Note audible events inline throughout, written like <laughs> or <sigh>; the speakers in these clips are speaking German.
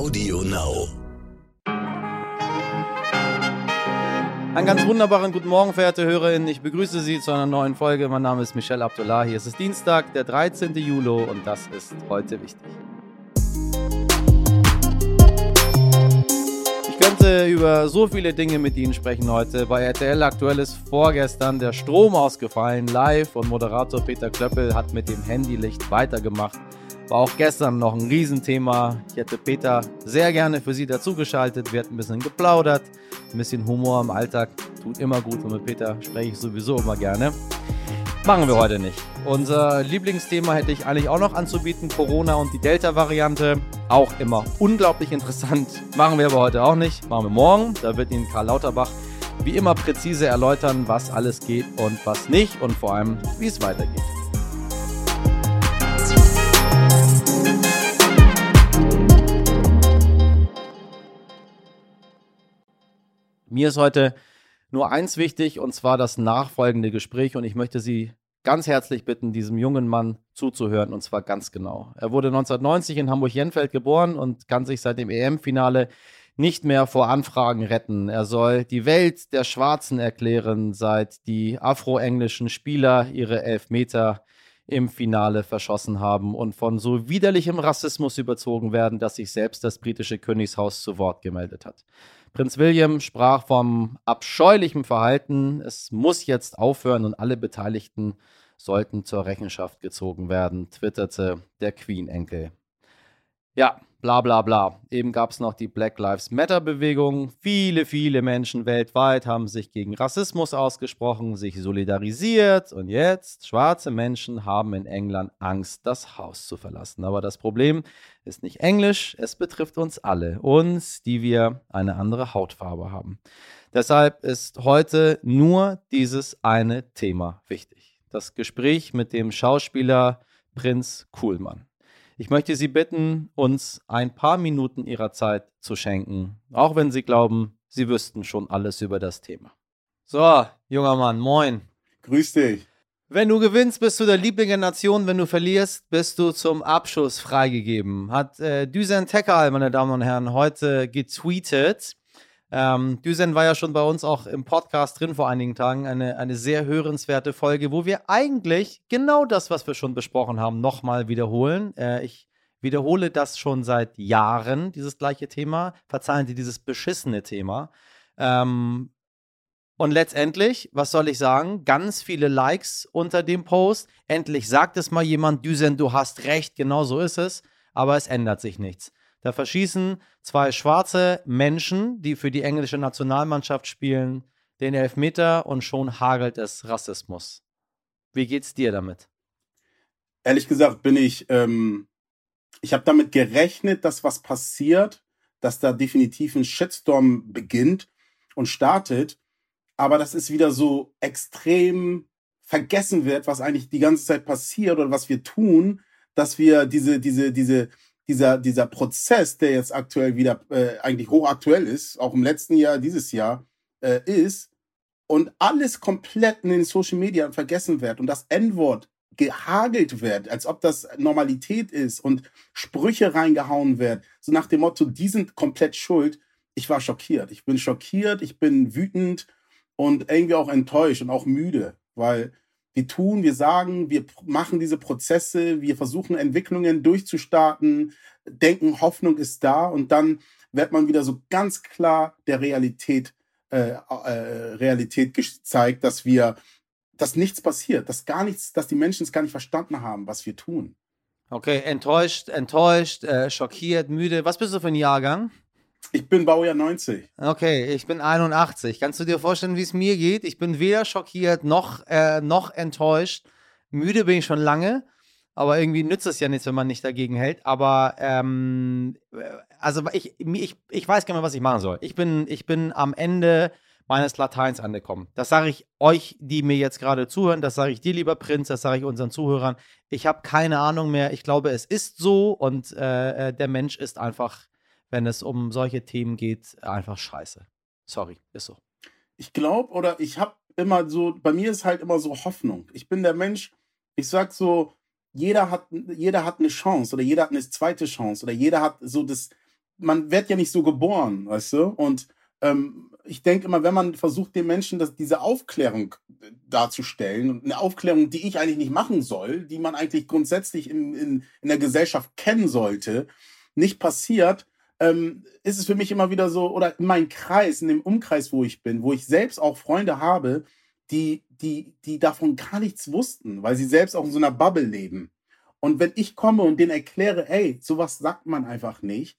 Audio Now. Einen ganz wunderbaren guten Morgen, verehrte Hörerinnen. Ich begrüße Sie zu einer neuen Folge. Mein Name ist Michel Abdullahi. Es ist Dienstag, der 13. Juli und das ist heute wichtig. Ich könnte über so viele Dinge mit Ihnen sprechen heute. Bei RTL aktuell ist vorgestern der Strom ausgefallen, live und Moderator Peter Klöppel hat mit dem Handylicht weitergemacht. War auch gestern noch ein Riesenthema. Ich hätte Peter sehr gerne für Sie dazugeschaltet. Wir hatten ein bisschen geplaudert. Ein bisschen Humor im Alltag tut immer gut und mit Peter spreche ich sowieso immer gerne. Machen wir heute nicht. Unser Lieblingsthema hätte ich eigentlich auch noch anzubieten: Corona und die Delta-Variante. Auch immer unglaublich interessant. Machen wir aber heute auch nicht. Machen wir morgen. Da wird Ihnen Karl Lauterbach wie immer präzise erläutern, was alles geht und was nicht und vor allem, wie es weitergeht. Mir ist heute nur eins wichtig und zwar das nachfolgende Gespräch und ich möchte Sie ganz herzlich bitten, diesem jungen Mann zuzuhören und zwar ganz genau. Er wurde 1990 in Hamburg-Jenfeld geboren und kann sich seit dem EM-Finale nicht mehr vor Anfragen retten. Er soll die Welt der Schwarzen erklären, seit die afroenglischen Spieler ihre Elfmeter im Finale verschossen haben und von so widerlichem Rassismus überzogen werden, dass sich selbst das britische Königshaus zu Wort gemeldet hat. Prinz William sprach vom abscheulichen Verhalten. Es muss jetzt aufhören und alle Beteiligten sollten zur Rechenschaft gezogen werden, twitterte der Queen-Enkel. Ja, bla bla bla. Eben gab es noch die Black Lives Matter-Bewegung. Viele, viele Menschen weltweit haben sich gegen Rassismus ausgesprochen, sich solidarisiert und jetzt, schwarze Menschen haben in England Angst, das Haus zu verlassen. Aber das Problem ist nicht Englisch, es betrifft uns alle, uns, die wir eine andere Hautfarbe haben. Deshalb ist heute nur dieses eine Thema wichtig. Das Gespräch mit dem Schauspieler Prinz Kuhlmann. Ich möchte Sie bitten, uns ein paar Minuten Ihrer Zeit zu schenken, auch wenn Sie glauben, Sie wüssten schon alles über das Thema. So, junger Mann, moin. Grüß dich. Wenn du gewinnst, bist du der Liebling der Nation. Wenn du verlierst, bist du zum Abschuss freigegeben. Hat äh, Düsen Tekal, meine Damen und Herren, heute getweetet. Ähm, Düsen war ja schon bei uns auch im Podcast drin vor einigen Tagen. Eine, eine sehr hörenswerte Folge, wo wir eigentlich genau das, was wir schon besprochen haben, nochmal wiederholen. Äh, ich wiederhole das schon seit Jahren, dieses gleiche Thema. Verzeihen Sie dieses beschissene Thema. Ähm, und letztendlich, was soll ich sagen? Ganz viele Likes unter dem Post. Endlich sagt es mal jemand, Düsen, du hast recht, genau so ist es. Aber es ändert sich nichts. Da verschießen zwei schwarze Menschen, die für die englische Nationalmannschaft spielen, den Elfmeter und schon hagelt es Rassismus. Wie geht's dir damit? Ehrlich gesagt bin ich, ähm, ich habe damit gerechnet, dass was passiert, dass da definitiv ein Shitstorm beginnt und startet, aber das ist wieder so extrem vergessen wird, was eigentlich die ganze Zeit passiert oder was wir tun, dass wir diese, diese, diese, dieser, dieser Prozess, der jetzt aktuell wieder äh, eigentlich hochaktuell ist, auch im letzten Jahr, dieses Jahr, äh, ist, und alles komplett in den Social Media vergessen wird und das N-Wort gehagelt wird, als ob das Normalität ist und Sprüche reingehauen wird, so nach dem Motto, die sind komplett schuld. Ich war schockiert. Ich bin schockiert, ich bin wütend und irgendwie auch enttäuscht und auch müde, weil wir tun, wir sagen, wir machen diese Prozesse, wir versuchen Entwicklungen durchzustarten, denken, Hoffnung ist da und dann wird man wieder so ganz klar der Realität, äh, äh, Realität gezeigt, dass wir, dass nichts passiert, dass gar nichts, dass die Menschen es gar nicht verstanden haben, was wir tun. Okay, enttäuscht, enttäuscht, äh, schockiert, müde. Was bist du für ein Jahrgang? Ich bin Baujahr 90. Okay, ich bin 81. Kannst du dir vorstellen, wie es mir geht? Ich bin weder schockiert noch, äh, noch enttäuscht. Müde bin ich schon lange, aber irgendwie nützt es ja nichts, wenn man nicht dagegen hält. Aber ähm, also ich, ich, ich weiß gar nicht mehr, was ich machen soll. Ich bin, ich bin am Ende meines Lateins angekommen. Das sage ich euch, die mir jetzt gerade zuhören, das sage ich dir, lieber Prinz, das sage ich unseren Zuhörern. Ich habe keine Ahnung mehr. Ich glaube, es ist so und äh, äh der Mensch ist einfach wenn es um solche Themen geht, einfach scheiße. Sorry, ist so. Ich glaube oder ich habe immer so, bei mir ist halt immer so Hoffnung. Ich bin der Mensch, ich sag so, jeder hat, jeder hat eine Chance oder jeder hat eine zweite Chance oder jeder hat so das, man wird ja nicht so geboren, weißt du? Und ähm, ich denke immer, wenn man versucht, den Menschen das, diese Aufklärung darzustellen, und eine Aufklärung, die ich eigentlich nicht machen soll, die man eigentlich grundsätzlich in, in, in der Gesellschaft kennen sollte, nicht passiert, ähm, ist es für mich immer wieder so, oder in meinem Kreis, in dem Umkreis, wo ich bin, wo ich selbst auch Freunde habe, die, die, die davon gar nichts wussten, weil sie selbst auch in so einer Bubble leben. Und wenn ich komme und denen erkläre, ey, sowas sagt man einfach nicht,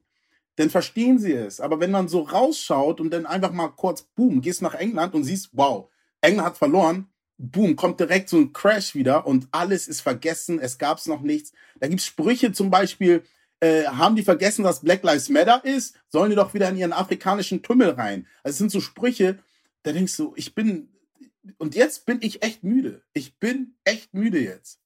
dann verstehen sie es. Aber wenn man so rausschaut und dann einfach mal kurz, boom, gehst nach England und siehst, wow, England hat verloren, boom, kommt direkt so ein Crash wieder und alles ist vergessen, es gab's noch nichts. Da gibt's Sprüche zum Beispiel, äh, haben die vergessen, dass Black Lives Matter ist? Sollen die doch wieder in ihren afrikanischen Tümmel rein? Also es sind so Sprüche, da denkst du, ich bin, und jetzt bin ich echt müde. Ich bin echt müde jetzt.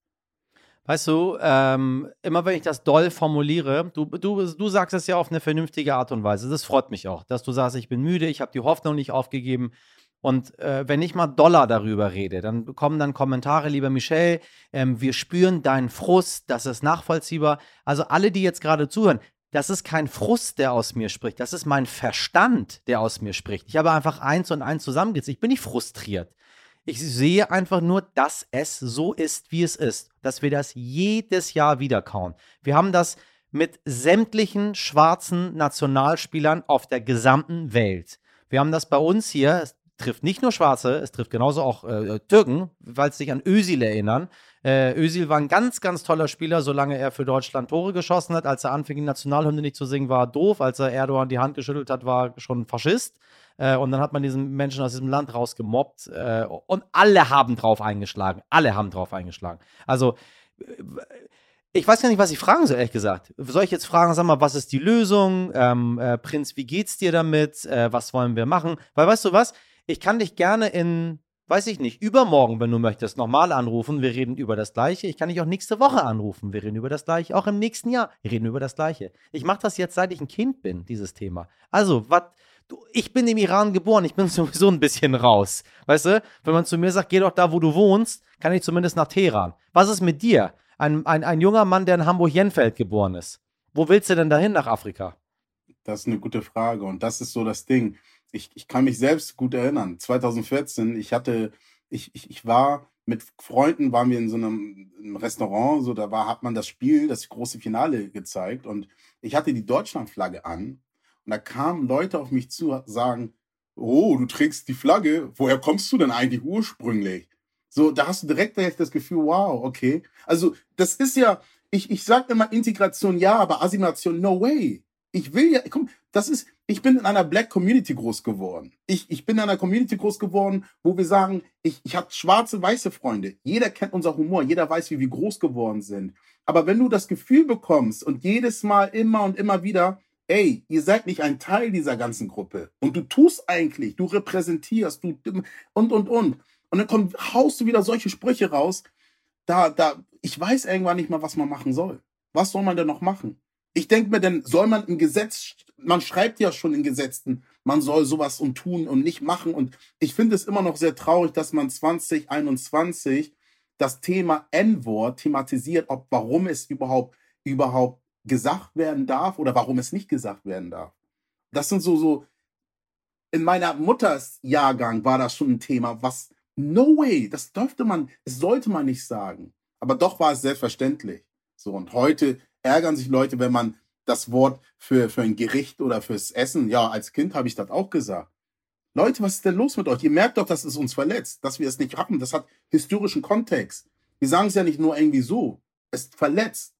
Weißt du, ähm, immer wenn ich das doll formuliere, du, du, du sagst es ja auf eine vernünftige Art und Weise. Das freut mich auch, dass du sagst, ich bin müde, ich habe die Hoffnung nicht aufgegeben. Und äh, wenn ich mal Dollar darüber rede, dann kommen dann Kommentare, lieber Michel, ähm, wir spüren deinen Frust, das ist nachvollziehbar. Also alle, die jetzt gerade zuhören, das ist kein Frust, der aus mir spricht, das ist mein Verstand, der aus mir spricht. Ich habe einfach eins und eins zusammengezählt. Ich bin nicht frustriert. Ich sehe einfach nur, dass es so ist, wie es ist. Dass wir das jedes Jahr wieder kauen. Wir haben das mit sämtlichen schwarzen Nationalspielern auf der gesamten Welt. Wir haben das bei uns hier, trifft nicht nur Schwarze, es trifft genauso auch äh, Türken, weil sie sich an Özil erinnern. Äh, Özil war ein ganz, ganz toller Spieler, solange er für Deutschland Tore geschossen hat. Als er anfing, die Nationalhymne nicht zu singen, war er doof. Als er Erdogan die Hand geschüttelt hat, war er schon Faschist. Äh, und dann hat man diesen Menschen aus diesem Land rausgemobbt. Äh, und alle haben drauf eingeschlagen. Alle haben drauf eingeschlagen. Also, äh, ich weiß gar nicht, was ich fragen soll, ehrlich gesagt. Soll ich jetzt fragen, sag mal, was ist die Lösung? Ähm, äh, Prinz, wie geht's dir damit? Äh, was wollen wir machen? Weil, weißt du was? Ich kann dich gerne in, weiß ich nicht, übermorgen, wenn du möchtest, nochmal anrufen. Wir reden über das Gleiche. Ich kann dich auch nächste Woche anrufen. Wir reden über das Gleiche. Auch im nächsten Jahr. Wir reden über das Gleiche. Ich mache das jetzt, seit ich ein Kind bin, dieses Thema. Also, was Du, ich bin im Iran geboren, ich bin <laughs> sowieso ein bisschen raus. Weißt du, wenn man zu mir sagt, geh doch da, wo du wohnst, kann ich zumindest nach Teheran. Was ist mit dir? Ein, ein, ein junger Mann, der in Hamburg-Jenfeld geboren ist. Wo willst du denn dahin nach Afrika? Das ist eine gute Frage und das ist so das Ding. Ich, ich kann mich selbst gut erinnern. 2014, ich hatte, ich, ich, ich war mit Freunden, waren wir in so einem, einem Restaurant, so da war, hat man das Spiel, das große Finale gezeigt und ich hatte die Deutschlandflagge an und da kamen Leute auf mich zu, sagen, oh, du trägst die Flagge, woher kommst du denn eigentlich ursprünglich? So, da hast du direkt das Gefühl, wow, okay. Also, das ist ja, ich, ich sag immer Integration ja, aber Assimilation no way. Ich will ja, komm, das ist, ich bin in einer Black Community groß geworden. Ich, ich bin in einer Community groß geworden, wo wir sagen, ich, ich habe schwarze, weiße Freunde. Jeder kennt unser Humor, jeder weiß, wie wir groß geworden sind. Aber wenn du das Gefühl bekommst und jedes Mal immer und immer wieder, ey, ihr seid nicht ein Teil dieser ganzen Gruppe. Und du tust eigentlich, du repräsentierst, du und und und. Und dann kommt, haust du wieder solche Sprüche raus. Da, da, ich weiß irgendwann nicht mal, was man machen soll. Was soll man denn noch machen? Ich denke mir denn, soll man im Gesetz, man schreibt ja schon in Gesetzen, man soll sowas und tun und nicht machen. Und ich finde es immer noch sehr traurig, dass man 2021 das Thema N-Wort thematisiert, ob warum es überhaupt überhaupt gesagt werden darf oder warum es nicht gesagt werden darf. Das sind so, so, in meiner Mutters Jahrgang war das schon ein Thema, was, no way, das dürfte man, es sollte man nicht sagen. Aber doch war es selbstverständlich. So, und heute ärgern sich Leute, wenn man das Wort für, für ein Gericht oder fürs Essen, ja, als Kind habe ich das auch gesagt. Leute, was ist denn los mit euch? Ihr merkt doch, dass es uns verletzt, dass wir es nicht haben. Das hat historischen Kontext. Wir sagen es ja nicht nur irgendwie so. Es verletzt.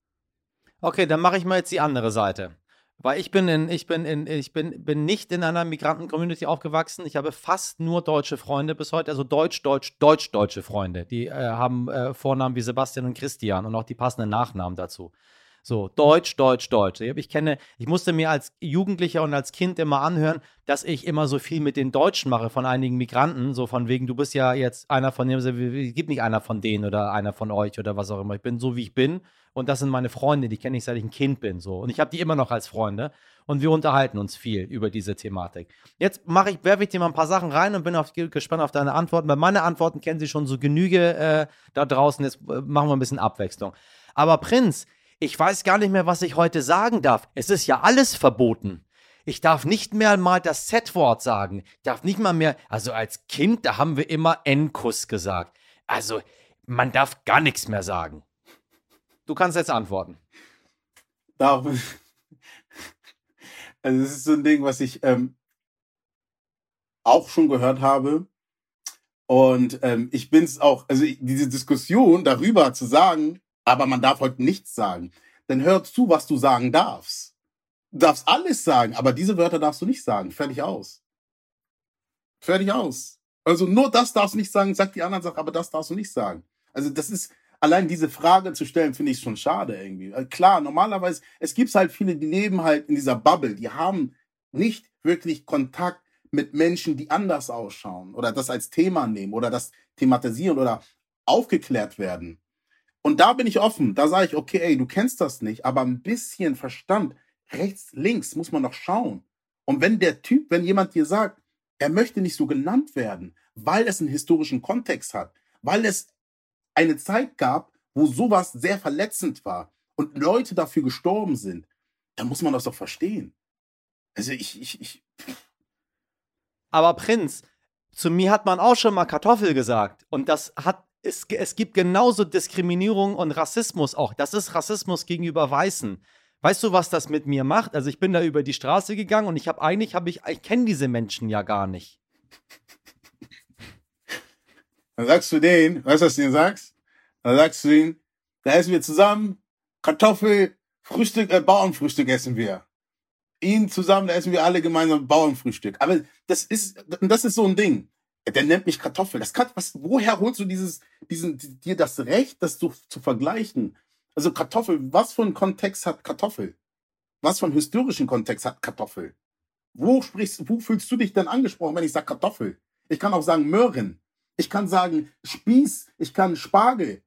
Okay, dann mache ich mal jetzt die andere Seite. Weil ich bin in, ich bin in, ich bin, bin nicht in einer Migranten-Community aufgewachsen. Ich habe fast nur deutsche Freunde bis heute, also deutsch, deutsch, deutsch, deutsche Freunde. Die äh, haben äh, Vornamen wie Sebastian und Christian und auch die passenden Nachnamen dazu. So, Deutsch, Deutsch, Deutsch. Ich kenne, ich musste mir als Jugendlicher und als Kind immer anhören, dass ich immer so viel mit den Deutschen mache von einigen Migranten, so von wegen, du bist ja jetzt einer von denen, es gibt nicht einer von denen oder einer von euch oder was auch immer. Ich bin so, wie ich bin und das sind meine Freunde, die kenne ich seit ich ein Kind bin, so. Und ich habe die immer noch als Freunde und wir unterhalten uns viel über diese Thematik. Jetzt mache ich, werfe ich dir mal ein paar Sachen rein und bin auf, gespannt auf deine Antworten, weil meine Antworten kennen sie schon so Genüge äh, da draußen. Jetzt äh, machen wir ein bisschen Abwechslung. Aber Prinz, ich weiß gar nicht mehr, was ich heute sagen darf. Es ist ja alles verboten. Ich darf nicht mehr mal das Z-Wort sagen. Ich darf nicht mal mehr, also als Kind, da haben wir immer N-Kuss gesagt. Also, man darf gar nichts mehr sagen. Du kannst jetzt antworten. Darf. Also, es ist so ein Ding, was ich ähm, auch schon gehört habe. Und ähm, ich bin es auch, also diese Diskussion darüber zu sagen, aber man darf heute nichts sagen, dann hör zu, was du sagen darfst. Du darfst alles sagen, aber diese Wörter darfst du nicht sagen. Fertig aus. Fertig aus. Also nur das darfst du nicht sagen, sag die anderen Sachen, aber das darfst du nicht sagen. Also das ist, allein diese Frage zu stellen, finde ich schon schade irgendwie. Also klar, normalerweise, es gibt halt viele, die leben halt in dieser Bubble, die haben nicht wirklich Kontakt mit Menschen, die anders ausschauen oder das als Thema nehmen oder das thematisieren oder aufgeklärt werden. Und da bin ich offen. Da sage ich, okay, ey, du kennst das nicht, aber ein bisschen Verstand, rechts, links, muss man noch schauen. Und wenn der Typ, wenn jemand dir sagt, er möchte nicht so genannt werden, weil es einen historischen Kontext hat, weil es eine Zeit gab, wo sowas sehr verletzend war und Leute dafür gestorben sind, dann muss man das doch verstehen. Also ich, ich, ich, aber Prinz, zu mir hat man auch schon mal Kartoffel gesagt. Und das hat, es, es gibt genauso Diskriminierung und Rassismus auch. Das ist Rassismus gegenüber Weißen. Weißt du, was das mit mir macht? Also ich bin da über die Straße gegangen und ich habe eigentlich, habe ich, ich kenne diese Menschen ja gar nicht. Dann sagst du denen, weißt du, was du denen sagst? Dann sagst du ihnen, da essen wir zusammen Kartoffel, Frühstück, äh, Bauernfrühstück essen wir ihn zusammen, da essen wir alle gemeinsam Bauernfrühstück. Aber das ist, das ist so ein Ding. Der nennt mich Kartoffel. Das kann, was, woher holst du dieses, diesen, dir das Recht, das zu, zu vergleichen? Also Kartoffel, was für einen Kontext hat Kartoffel? Was für einen historischen Kontext hat Kartoffel? Wo sprichst, wo fühlst du dich denn angesprochen, wenn ich sage Kartoffel? Ich kann auch sagen Möhren. Ich kann sagen Spieß. Ich kann Spargel.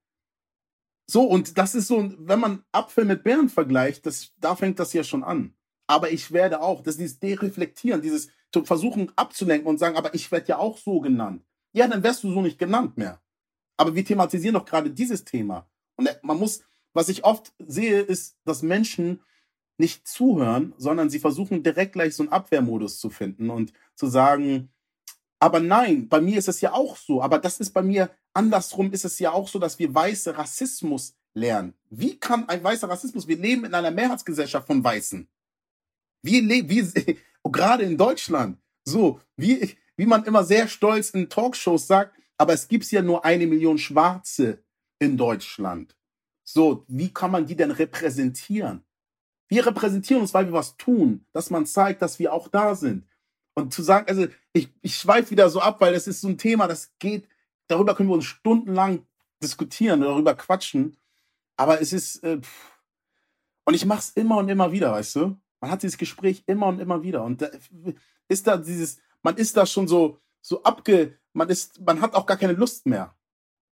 So, und das ist so, wenn man Apfel mit Beeren vergleicht, das, da fängt das ja schon an aber ich werde auch, das ist dieses Dereflektieren, dieses zu versuchen abzulenken und sagen, aber ich werde ja auch so genannt. Ja, dann wärst du so nicht genannt mehr. Aber wir thematisieren doch gerade dieses Thema. Und äh, man muss, was ich oft sehe, ist, dass Menschen nicht zuhören, sondern sie versuchen direkt gleich so einen Abwehrmodus zu finden und zu sagen, aber nein, bei mir ist es ja auch so, aber das ist bei mir andersrum ist es ja auch so, dass wir weiße Rassismus lernen. Wie kann ein weißer Rassismus, wir leben in einer Mehrheitsgesellschaft von Weißen. Wie, wie, gerade in Deutschland, so, wie, wie man immer sehr stolz in Talkshows sagt, aber es gibt ja nur eine Million Schwarze in Deutschland. So, wie kann man die denn repräsentieren? Wir repräsentieren uns, weil wir was tun, dass man zeigt, dass wir auch da sind. Und zu sagen, also ich, ich schweife wieder so ab, weil das ist so ein Thema, das geht, darüber können wir uns stundenlang diskutieren, darüber quatschen. Aber es ist, äh, und ich mache es immer und immer wieder, weißt du? Man hat dieses Gespräch immer und immer wieder. Und da ist da dieses, man ist da schon so, so abge, man ist, man hat auch gar keine Lust mehr.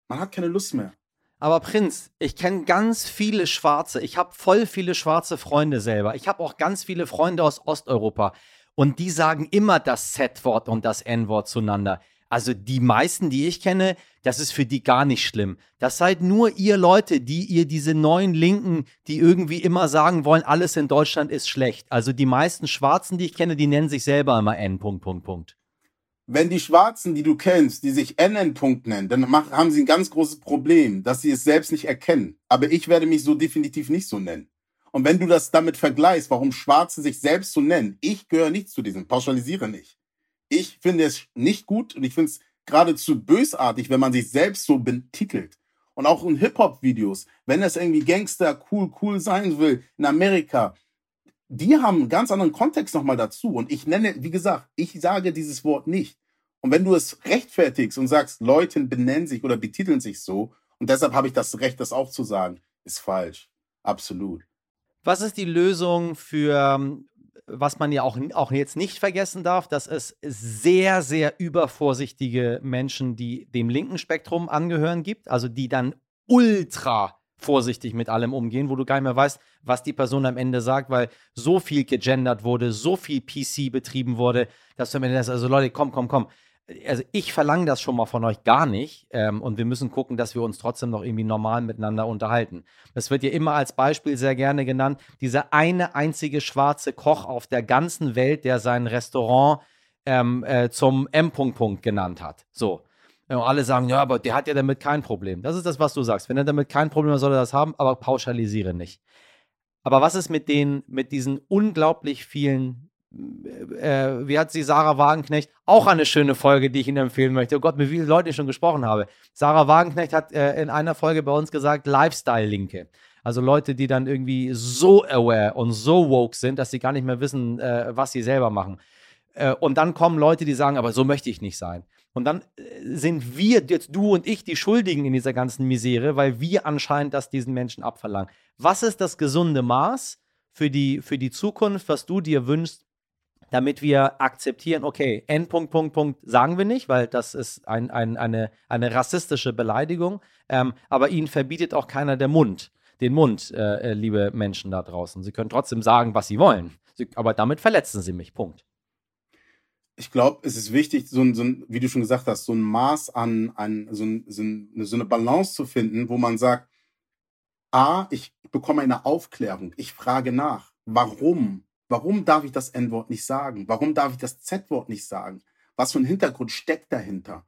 Man hat keine Lust mehr. Aber Prinz, ich kenne ganz viele Schwarze. Ich habe voll viele schwarze Freunde selber. Ich habe auch ganz viele Freunde aus Osteuropa. Und die sagen immer das Z-Wort und das N-Wort zueinander. Also die meisten, die ich kenne, das ist für die gar nicht schlimm. Das seid nur ihr Leute, die ihr diese neuen Linken, die irgendwie immer sagen wollen, alles in Deutschland ist schlecht. Also die meisten Schwarzen, die ich kenne, die nennen sich selber immer N. Punkt, Punkt, Punkt. Wenn die Schwarzen, die du kennst, die sich NN Punkt nennen, dann haben sie ein ganz großes Problem, dass sie es selbst nicht erkennen. Aber ich werde mich so definitiv nicht so nennen. Und wenn du das damit vergleichst, warum Schwarze sich selbst so nennen, ich gehöre nicht zu diesem, pauschalisiere nicht. Ich finde es nicht gut und ich finde es geradezu bösartig, wenn man sich selbst so betitelt. Und auch in Hip-Hop-Videos, wenn es irgendwie Gangster cool, cool sein will in Amerika, die haben einen ganz anderen Kontext nochmal dazu. Und ich nenne, wie gesagt, ich sage dieses Wort nicht. Und wenn du es rechtfertigst und sagst, Leute benennen sich oder betiteln sich so, und deshalb habe ich das Recht, das auch zu sagen, ist falsch. Absolut. Was ist die Lösung für was man ja auch, auch jetzt nicht vergessen darf, dass es sehr, sehr übervorsichtige Menschen, die dem linken Spektrum angehören, gibt, also die dann ultra vorsichtig mit allem umgehen, wo du gar nicht mehr weißt, was die Person am Ende sagt, weil so viel gegendert wurde, so viel PC betrieben wurde, dass du am Ende sagst, also Leute, komm, komm, komm. Also ich verlange das schon mal von euch gar nicht. Ähm, und wir müssen gucken, dass wir uns trotzdem noch irgendwie normal miteinander unterhalten. Das wird ja immer als Beispiel sehr gerne genannt. Dieser eine einzige schwarze Koch auf der ganzen Welt, der sein Restaurant ähm, äh, zum M. genannt hat. So. Und alle sagen, ja, aber der hat ja damit kein Problem. Das ist das, was du sagst. Wenn er damit kein Problem hat, soll er das haben, aber pauschalisiere nicht. Aber was ist mit den, mit diesen unglaublich vielen äh, wie hat sie Sarah Wagenknecht, auch eine schöne Folge, die ich Ihnen empfehlen möchte. Oh Gott, mit wie vielen Leuten ich schon gesprochen habe. Sarah Wagenknecht hat äh, in einer Folge bei uns gesagt, Lifestyle-Linke. Also Leute, die dann irgendwie so aware und so woke sind, dass sie gar nicht mehr wissen, äh, was sie selber machen. Äh, und dann kommen Leute, die sagen, aber so möchte ich nicht sein. Und dann äh, sind wir, jetzt du und ich, die Schuldigen in dieser ganzen Misere, weil wir anscheinend das diesen Menschen abverlangen. Was ist das gesunde Maß für die, für die Zukunft, was du dir wünschst, damit wir akzeptieren, okay, Endpunkt, Punkt, Punkt sagen wir nicht, weil das ist ein, ein, eine, eine rassistische Beleidigung, ähm, aber ihnen verbietet auch keiner der Mund, den Mund, äh, äh, liebe Menschen da draußen. Sie können trotzdem sagen, was sie wollen, sie, aber damit verletzen sie mich, Punkt. Ich glaube, es ist wichtig, so ein, so ein, wie du schon gesagt hast, so ein Maß an, an so, ein, so, so eine Balance zu finden, wo man sagt, A, ich bekomme eine Aufklärung, ich frage nach, warum Warum darf ich das N-Wort nicht sagen? Warum darf ich das Z-Wort nicht sagen? Was für ein Hintergrund steckt dahinter?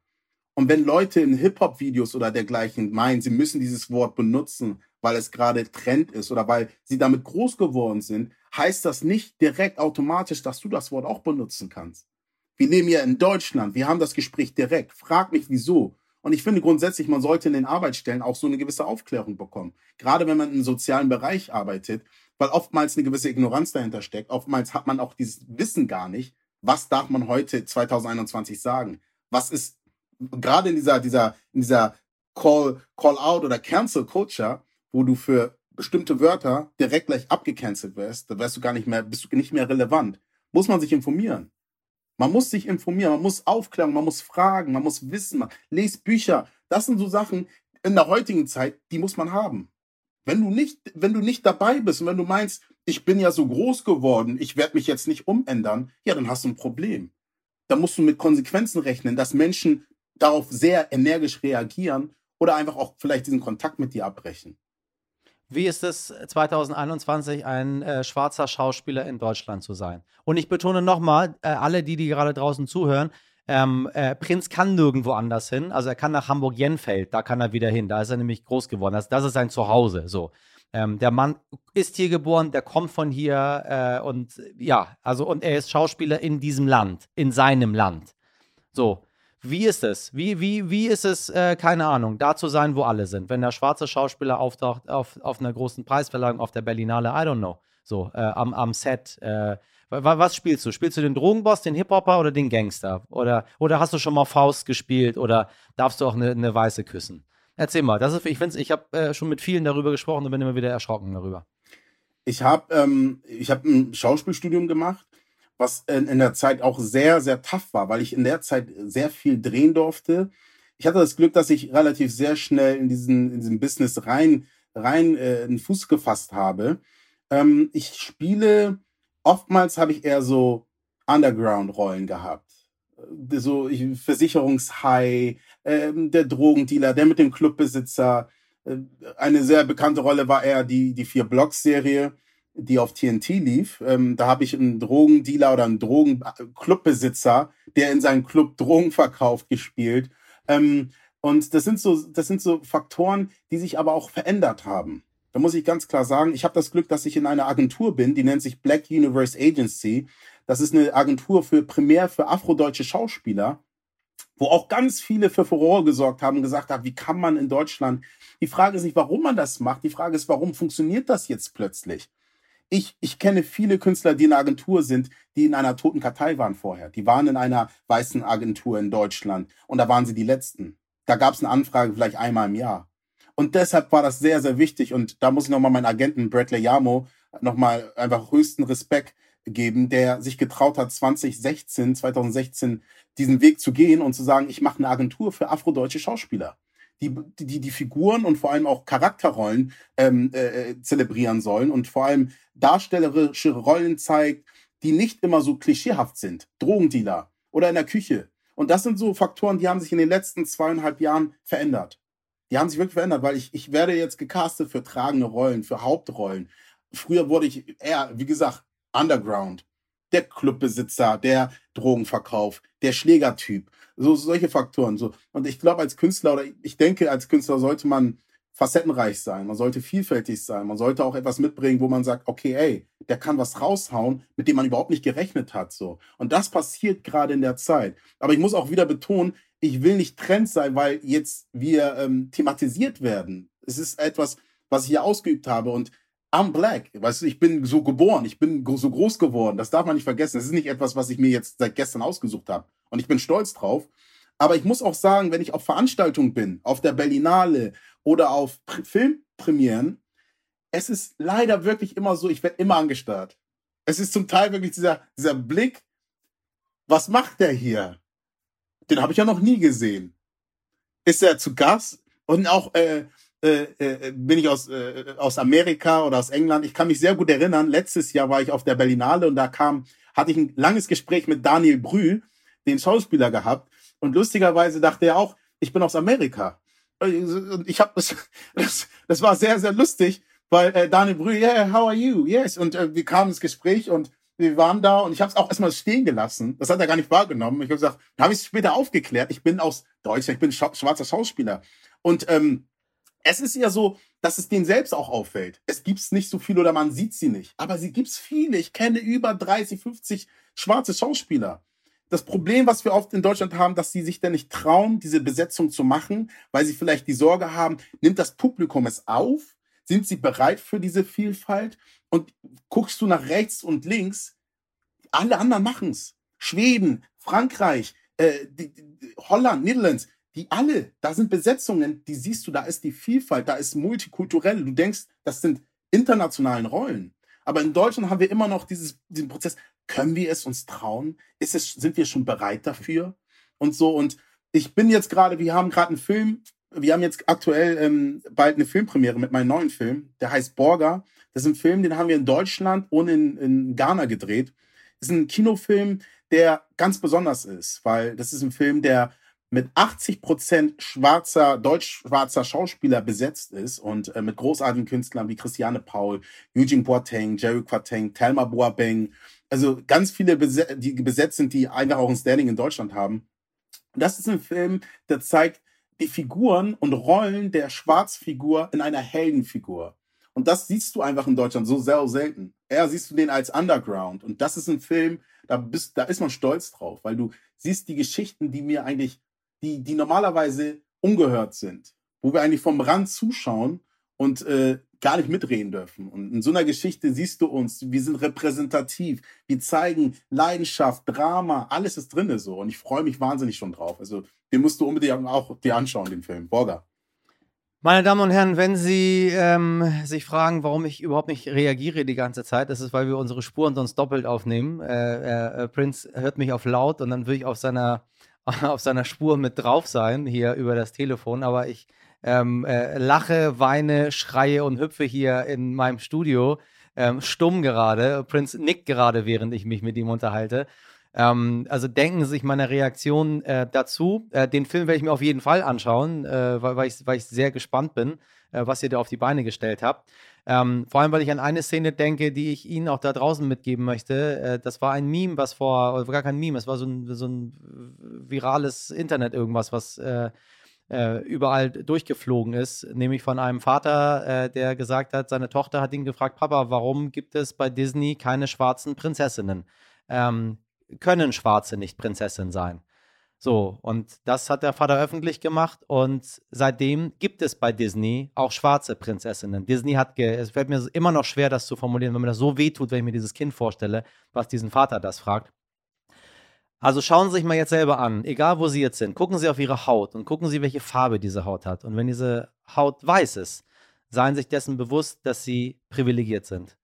Und wenn Leute in Hip-Hop-Videos oder dergleichen meinen, sie müssen dieses Wort benutzen, weil es gerade Trend ist oder weil sie damit groß geworden sind, heißt das nicht direkt automatisch, dass du das Wort auch benutzen kannst. Wir leben ja in Deutschland, wir haben das Gespräch direkt. Frag mich wieso. Und ich finde grundsätzlich, man sollte in den Arbeitsstellen auch so eine gewisse Aufklärung bekommen. Gerade wenn man im sozialen Bereich arbeitet, weil oftmals eine gewisse Ignoranz dahinter steckt. Oftmals hat man auch dieses Wissen gar nicht, was darf man heute 2021 sagen? Was ist gerade in dieser, dieser, in dieser Call, Call out oder Cancel Culture, wo du für bestimmte Wörter direkt gleich abgecancelt wirst, da wärst du gar nicht mehr, bist du nicht mehr relevant. Muss man sich informieren. Man muss sich informieren, man muss aufklären, man muss fragen, man muss wissen, man lest Bücher. Das sind so Sachen in der heutigen Zeit, die muss man haben. Wenn du nicht, wenn du nicht dabei bist und wenn du meinst, ich bin ja so groß geworden, ich werde mich jetzt nicht umändern, ja, dann hast du ein Problem. Da musst du mit Konsequenzen rechnen, dass Menschen darauf sehr energisch reagieren oder einfach auch vielleicht diesen Kontakt mit dir abbrechen. Wie ist es 2021 ein äh, schwarzer Schauspieler in Deutschland zu sein? Und ich betone nochmal, äh, alle die, die gerade draußen zuhören, ähm, äh, Prinz kann nirgendwo anders hin. Also er kann nach Hamburg-Jenfeld, da kann er wieder hin. Da ist er nämlich groß geworden. Das, das ist sein Zuhause. So. Ähm, der Mann ist hier geboren, der kommt von hier äh, und ja, also und er ist Schauspieler in diesem Land, in seinem Land. So. Wie ist es? Wie, wie, wie ist es, äh, keine Ahnung, da zu sein, wo alle sind? Wenn der schwarze Schauspieler auftaucht auf, auf einer großen Preisverleihung auf der Berlinale, I don't know. So, äh, am, am Set, äh, was spielst du? Spielst du den Drogenboss, den Hip-Hopper oder den Gangster? Oder, oder hast du schon mal Faust gespielt oder darfst du auch eine, eine Weiße küssen? Erzähl mal. Das ist, ich ich habe äh, schon mit vielen darüber gesprochen und bin immer wieder erschrocken darüber. Ich habe ähm, hab ein Schauspielstudium gemacht, was in, in der Zeit auch sehr, sehr tough war, weil ich in der Zeit sehr viel drehen durfte. Ich hatte das Glück, dass ich relativ sehr schnell in diesen, in diesen Business rein, rein äh, einen Fuß gefasst habe. Ähm, ich spiele oftmals habe ich eher so Underground-Rollen gehabt. Äh, so Versicherungshai, äh, der Drogendealer, der mit dem Clubbesitzer. Äh, eine sehr bekannte Rolle war eher die, die vier Blocks-Serie, die auf TNT lief. Ähm, da habe ich einen Drogendealer oder einen Drogenclubbesitzer, der in seinem Club Drogen verkauft, gespielt. Ähm, und das sind so, das sind so Faktoren, die sich aber auch verändert haben. Da muss ich ganz klar sagen, ich habe das Glück, dass ich in einer Agentur bin, die nennt sich Black Universe Agency. Das ist eine Agentur für primär für afrodeutsche Schauspieler, wo auch ganz viele für Furore gesorgt haben und gesagt haben, wie kann man in Deutschland? Die Frage ist nicht, warum man das macht. Die Frage ist, warum funktioniert das jetzt plötzlich? Ich, ich kenne viele Künstler, die in einer Agentur sind, die in einer toten Kartei waren vorher. Die waren in einer weißen Agentur in Deutschland und da waren sie die Letzten. Da gab es eine Anfrage vielleicht einmal im Jahr. Und deshalb war das sehr, sehr wichtig. Und da muss ich nochmal meinen Agenten Bradley Yamo nochmal einfach höchsten Respekt geben, der sich getraut hat, 2016, 2016 diesen Weg zu gehen und zu sagen, ich mache eine Agentur für afrodeutsche Schauspieler, die, die die Figuren und vor allem auch Charakterrollen ähm, äh, zelebrieren sollen und vor allem darstellerische Rollen zeigt, die nicht immer so klischeehaft sind. Drogendealer oder in der Küche Und das sind so Faktoren, die haben sich in den letzten zweieinhalb Jahren verändert. Die haben sich wirklich verändert, weil ich, ich werde jetzt gecastet für tragende Rollen, für Hauptrollen. Früher wurde ich eher, wie gesagt, Underground. Der Clubbesitzer, der Drogenverkauf, der Schlägertyp. So, solche Faktoren. So. Und ich glaube, als Künstler oder ich denke, als Künstler sollte man facettenreich sein, man sollte vielfältig sein, man sollte auch etwas mitbringen, wo man sagt, okay, ey, der kann was raushauen, mit dem man überhaupt nicht gerechnet hat, so. Und das passiert gerade in der Zeit. Aber ich muss auch wieder betonen, ich will nicht Trend sein, weil jetzt wir ähm, thematisiert werden. Es ist etwas, was ich hier ausgeübt habe und I'm black. Weißt du, ich bin so geboren, ich bin so groß geworden. Das darf man nicht vergessen. Das ist nicht etwas, was ich mir jetzt seit gestern ausgesucht habe. Und ich bin stolz drauf. Aber ich muss auch sagen, wenn ich auf Veranstaltungen bin, auf der Berlinale oder auf Filmpremieren, es ist leider wirklich immer so, ich werde immer angestarrt. Es ist zum Teil wirklich dieser, dieser Blick, was macht der hier? Den habe ich ja noch nie gesehen. Ist er zu Gast? Und auch äh, äh, äh, bin ich aus, äh, aus Amerika oder aus England. Ich kann mich sehr gut erinnern, letztes Jahr war ich auf der Berlinale und da kam, hatte ich ein langes Gespräch mit Daniel Brühl, den Schauspieler gehabt. Und lustigerweise dachte er auch, ich bin aus Amerika. Und ich habe das, <laughs> das, das war sehr, sehr lustig, weil äh, Daniel Brühl, yeah, how are you? Yes. Und äh, wir kamen ins Gespräch und wir waren da und ich habe es auch erstmal stehen gelassen. Das hat er gar nicht wahrgenommen. Ich habe gesagt, da habe ich es später aufgeklärt. Ich bin aus Deutschland, ich bin schwarzer Schauspieler. Und ähm, es ist ja so, dass es denen selbst auch auffällt. Es gibt's nicht so viel oder man sieht sie nicht. Aber sie gibt's viele. Ich kenne über 30, 50 schwarze Schauspieler das Problem, was wir oft in Deutschland haben, dass sie sich dann nicht trauen, diese Besetzung zu machen, weil sie vielleicht die Sorge haben, nimmt das Publikum es auf? Sind sie bereit für diese Vielfalt? Und guckst du nach rechts und links, alle anderen machen's. Schweden, Frankreich, äh, die, die, Holland, Niederlands, die alle, da sind Besetzungen, die siehst du, da ist die Vielfalt, da ist multikulturell. Du denkst, das sind internationalen Rollen. Aber in Deutschland haben wir immer noch dieses, diesen Prozess. Können wir es uns trauen? Ist es, sind wir schon bereit dafür? Und so. Und ich bin jetzt gerade, wir haben gerade einen Film, wir haben jetzt aktuell ähm, bald eine Filmpremiere mit meinem neuen Film, der heißt Borger. Das ist ein Film, den haben wir in Deutschland und in, in Ghana gedreht. Das ist ein Kinofilm, der ganz besonders ist, weil das ist ein Film, der mit 80 Prozent schwarzer, deutsch-schwarzer Schauspieler besetzt ist und äh, mit großartigen Künstlern wie Christiane Paul, Eugene Boateng, Jerry Quateng, Thelma Boabeng, also ganz viele, die besetzt sind, die einfach auch ein Standing in Deutschland haben. Das ist ein Film, der zeigt die Figuren und Rollen der Schwarzfigur in einer Heldenfigur. Und das siehst du einfach in Deutschland so sehr selten. Eher siehst du den als Underground. Und das ist ein Film, da, bist, da ist man stolz drauf, weil du siehst die Geschichten, die mir eigentlich die, die normalerweise ungehört sind, wo wir eigentlich vom Rand zuschauen und äh, gar nicht mitreden dürfen. Und in so einer Geschichte siehst du uns, wir sind repräsentativ, wir zeigen Leidenschaft, Drama, alles ist drin so. Und ich freue mich wahnsinnig schon drauf. Also den musst du unbedingt auch dir anschauen, den Film. Borger. Meine Damen und Herren, wenn Sie ähm, sich fragen, warum ich überhaupt nicht reagiere die ganze Zeit, das ist, weil wir unsere Spuren sonst doppelt aufnehmen. Äh, äh, Prince hört mich auf laut und dann will ich auf seiner <laughs> auf seiner Spur mit drauf sein, hier über das Telefon, aber ich ähm, äh, lache, weine, schreie und hüpfe hier in meinem Studio ähm, stumm gerade. Prince nickt gerade, während ich mich mit ihm unterhalte. Ähm, also denken Sie sich meine Reaktion äh, dazu. Äh, den Film werde ich mir auf jeden Fall anschauen, äh, weil, weil, ich, weil ich sehr gespannt bin, äh, was ihr da auf die Beine gestellt habt. Ähm, vor allem, weil ich an eine Szene denke, die ich Ihnen auch da draußen mitgeben möchte. Äh, das war ein Meme, was vor, oder gar kein Meme, es war so ein, so ein virales Internet irgendwas, was äh, überall durchgeflogen ist, nämlich von einem Vater, äh, der gesagt hat, seine Tochter hat ihn gefragt, Papa, warum gibt es bei Disney keine schwarzen Prinzessinnen? Ähm, können Schwarze nicht Prinzessin sein? So, und das hat der Vater öffentlich gemacht und seitdem gibt es bei Disney auch schwarze Prinzessinnen. Disney hat, es fällt mir immer noch schwer, das zu formulieren, wenn mir das so wehtut, wenn ich mir dieses Kind vorstelle, was diesen Vater das fragt. Also schauen Sie sich mal jetzt selber an, egal wo Sie jetzt sind, gucken Sie auf Ihre Haut und gucken Sie, welche Farbe diese Haut hat. Und wenn diese Haut weiß ist, seien Sie sich dessen bewusst, dass Sie privilegiert sind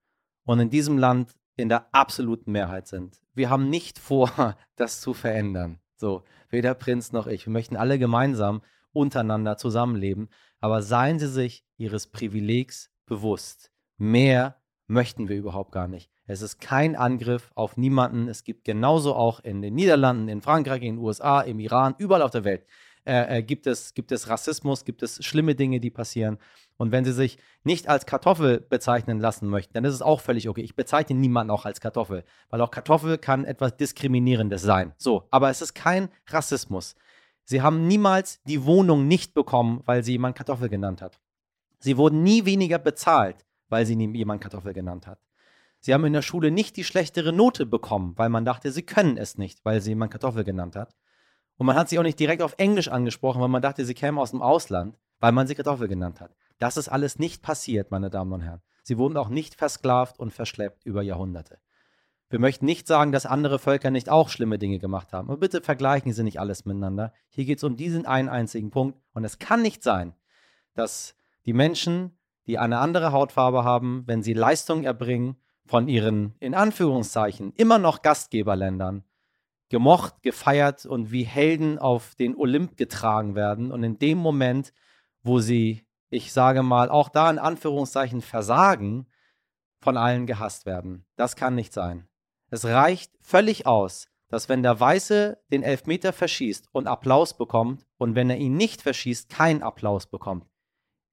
und in diesem Land in der absoluten Mehrheit sind. Wir haben nicht vor, <laughs> das zu verändern. So, weder Prinz noch ich. Wir möchten alle gemeinsam untereinander zusammenleben. Aber seien Sie sich Ihres Privilegs bewusst. Mehr möchten wir überhaupt gar nicht. Es ist kein Angriff auf niemanden. Es gibt genauso auch in den Niederlanden, in Frankreich, in den USA, im Iran, überall auf der Welt äh, äh, gibt, es, gibt es Rassismus, gibt es schlimme Dinge, die passieren. Und wenn sie sich nicht als Kartoffel bezeichnen lassen möchten, dann ist es auch völlig okay. Ich bezeichne niemanden auch als Kartoffel, weil auch Kartoffel kann etwas Diskriminierendes sein. So, aber es ist kein Rassismus. Sie haben niemals die Wohnung nicht bekommen, weil sie jemand Kartoffel genannt hat. Sie wurden nie weniger bezahlt, weil sie jemand Kartoffel genannt hat. Sie haben in der Schule nicht die schlechtere Note bekommen, weil man dachte, sie können es nicht, weil sie jemand Kartoffel genannt hat. Und man hat sie auch nicht direkt auf Englisch angesprochen, weil man dachte, sie kämen aus dem Ausland, weil man sie Kartoffel genannt hat. Das ist alles nicht passiert, meine Damen und Herren. Sie wurden auch nicht versklavt und verschleppt über Jahrhunderte. Wir möchten nicht sagen, dass andere Völker nicht auch schlimme Dinge gemacht haben. Aber bitte vergleichen Sie nicht alles miteinander. Hier geht es um diesen einen einzigen Punkt. Und es kann nicht sein, dass die Menschen, die eine andere Hautfarbe haben, wenn sie Leistungen erbringen, von ihren, in Anführungszeichen, immer noch Gastgeberländern gemocht, gefeiert und wie Helden auf den Olymp getragen werden. Und in dem Moment, wo sie, ich sage mal, auch da in Anführungszeichen versagen, von allen gehasst werden. Das kann nicht sein. Es reicht völlig aus, dass wenn der Weiße den Elfmeter verschießt und Applaus bekommt und wenn er ihn nicht verschießt, keinen Applaus bekommt.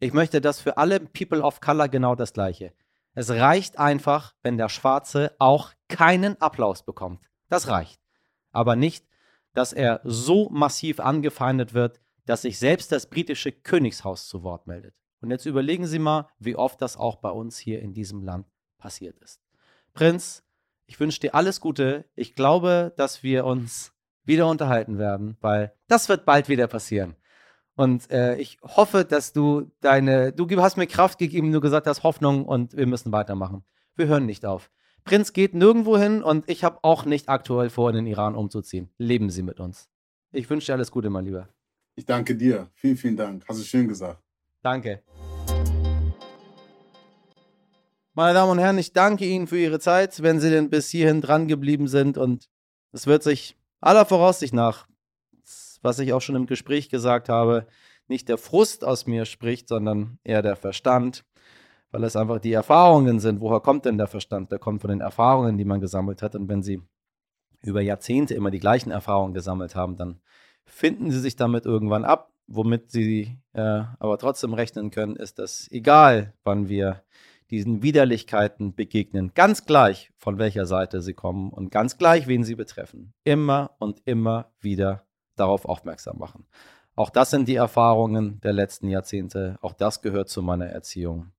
Ich möchte das für alle People of Color genau das gleiche. Es reicht einfach, wenn der Schwarze auch keinen Applaus bekommt. Das reicht. Aber nicht, dass er so massiv angefeindet wird, dass sich selbst das britische Königshaus zu Wort meldet. Und jetzt überlegen Sie mal, wie oft das auch bei uns hier in diesem Land passiert ist. Prinz, ich wünsche dir alles Gute. Ich glaube, dass wir uns wieder unterhalten werden, weil das wird bald wieder passieren. Und äh, ich hoffe, dass du deine, du hast mir Kraft gegeben, du gesagt hast Hoffnung und wir müssen weitermachen. Wir hören nicht auf. Prinz geht nirgendwo hin und ich habe auch nicht aktuell vor, in den Iran umzuziehen. Leben Sie mit uns. Ich wünsche dir alles Gute, mein Lieber. Ich danke dir. Vielen, vielen Dank. Hast du schön gesagt. Danke. Meine Damen und Herren, ich danke Ihnen für Ihre Zeit, wenn Sie denn bis hierhin dran geblieben sind und es wird sich aller Voraussicht nach was ich auch schon im Gespräch gesagt habe, nicht der Frust aus mir spricht, sondern eher der Verstand, weil es einfach die Erfahrungen sind. Woher kommt denn der Verstand? Der kommt von den Erfahrungen, die man gesammelt hat. Und wenn Sie über Jahrzehnte immer die gleichen Erfahrungen gesammelt haben, dann finden Sie sich damit irgendwann ab. Womit Sie äh, aber trotzdem rechnen können, ist, dass egal, wann wir diesen Widerlichkeiten begegnen, ganz gleich von welcher Seite sie kommen und ganz gleich wen sie betreffen, immer und immer wieder darauf aufmerksam machen. Auch das sind die Erfahrungen der letzten Jahrzehnte. Auch das gehört zu meiner Erziehung.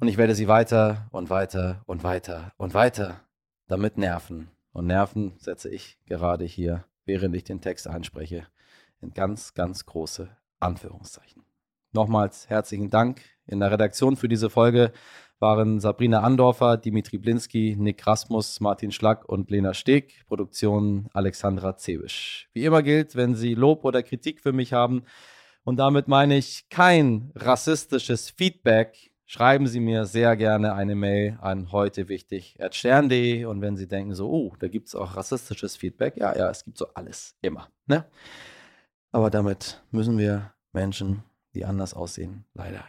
Und ich werde sie weiter und weiter und weiter und weiter damit nerven. Und nerven setze ich gerade hier, während ich den Text einspreche, in ganz, ganz große Anführungszeichen. Nochmals herzlichen Dank in der Redaktion für diese Folge waren Sabrina Andorfer, Dimitri Blinski, Nick Rasmus, Martin Schlack und Lena Steg. Produktion Alexandra Zebisch. Wie immer gilt, wenn Sie Lob oder Kritik für mich haben, und damit meine ich kein rassistisches Feedback, schreiben Sie mir sehr gerne eine Mail an heute wichtig stern.de und wenn Sie denken so, oh, da gibt es auch rassistisches Feedback, ja, ja, es gibt so alles, immer. Ne? Aber damit müssen wir Menschen, die anders aussehen, leider.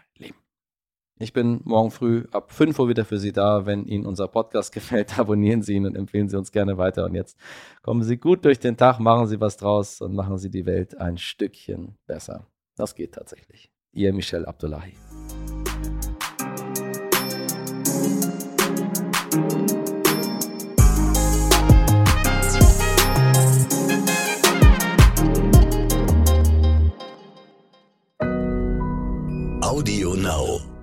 Ich bin morgen früh ab 5 Uhr wieder für Sie da. Wenn Ihnen unser Podcast <laughs> gefällt, abonnieren Sie ihn und empfehlen Sie uns gerne weiter. Und jetzt kommen Sie gut durch den Tag, machen Sie was draus und machen Sie die Welt ein Stückchen besser. Das geht tatsächlich. Ihr Michel Abdullahi. Audio Now.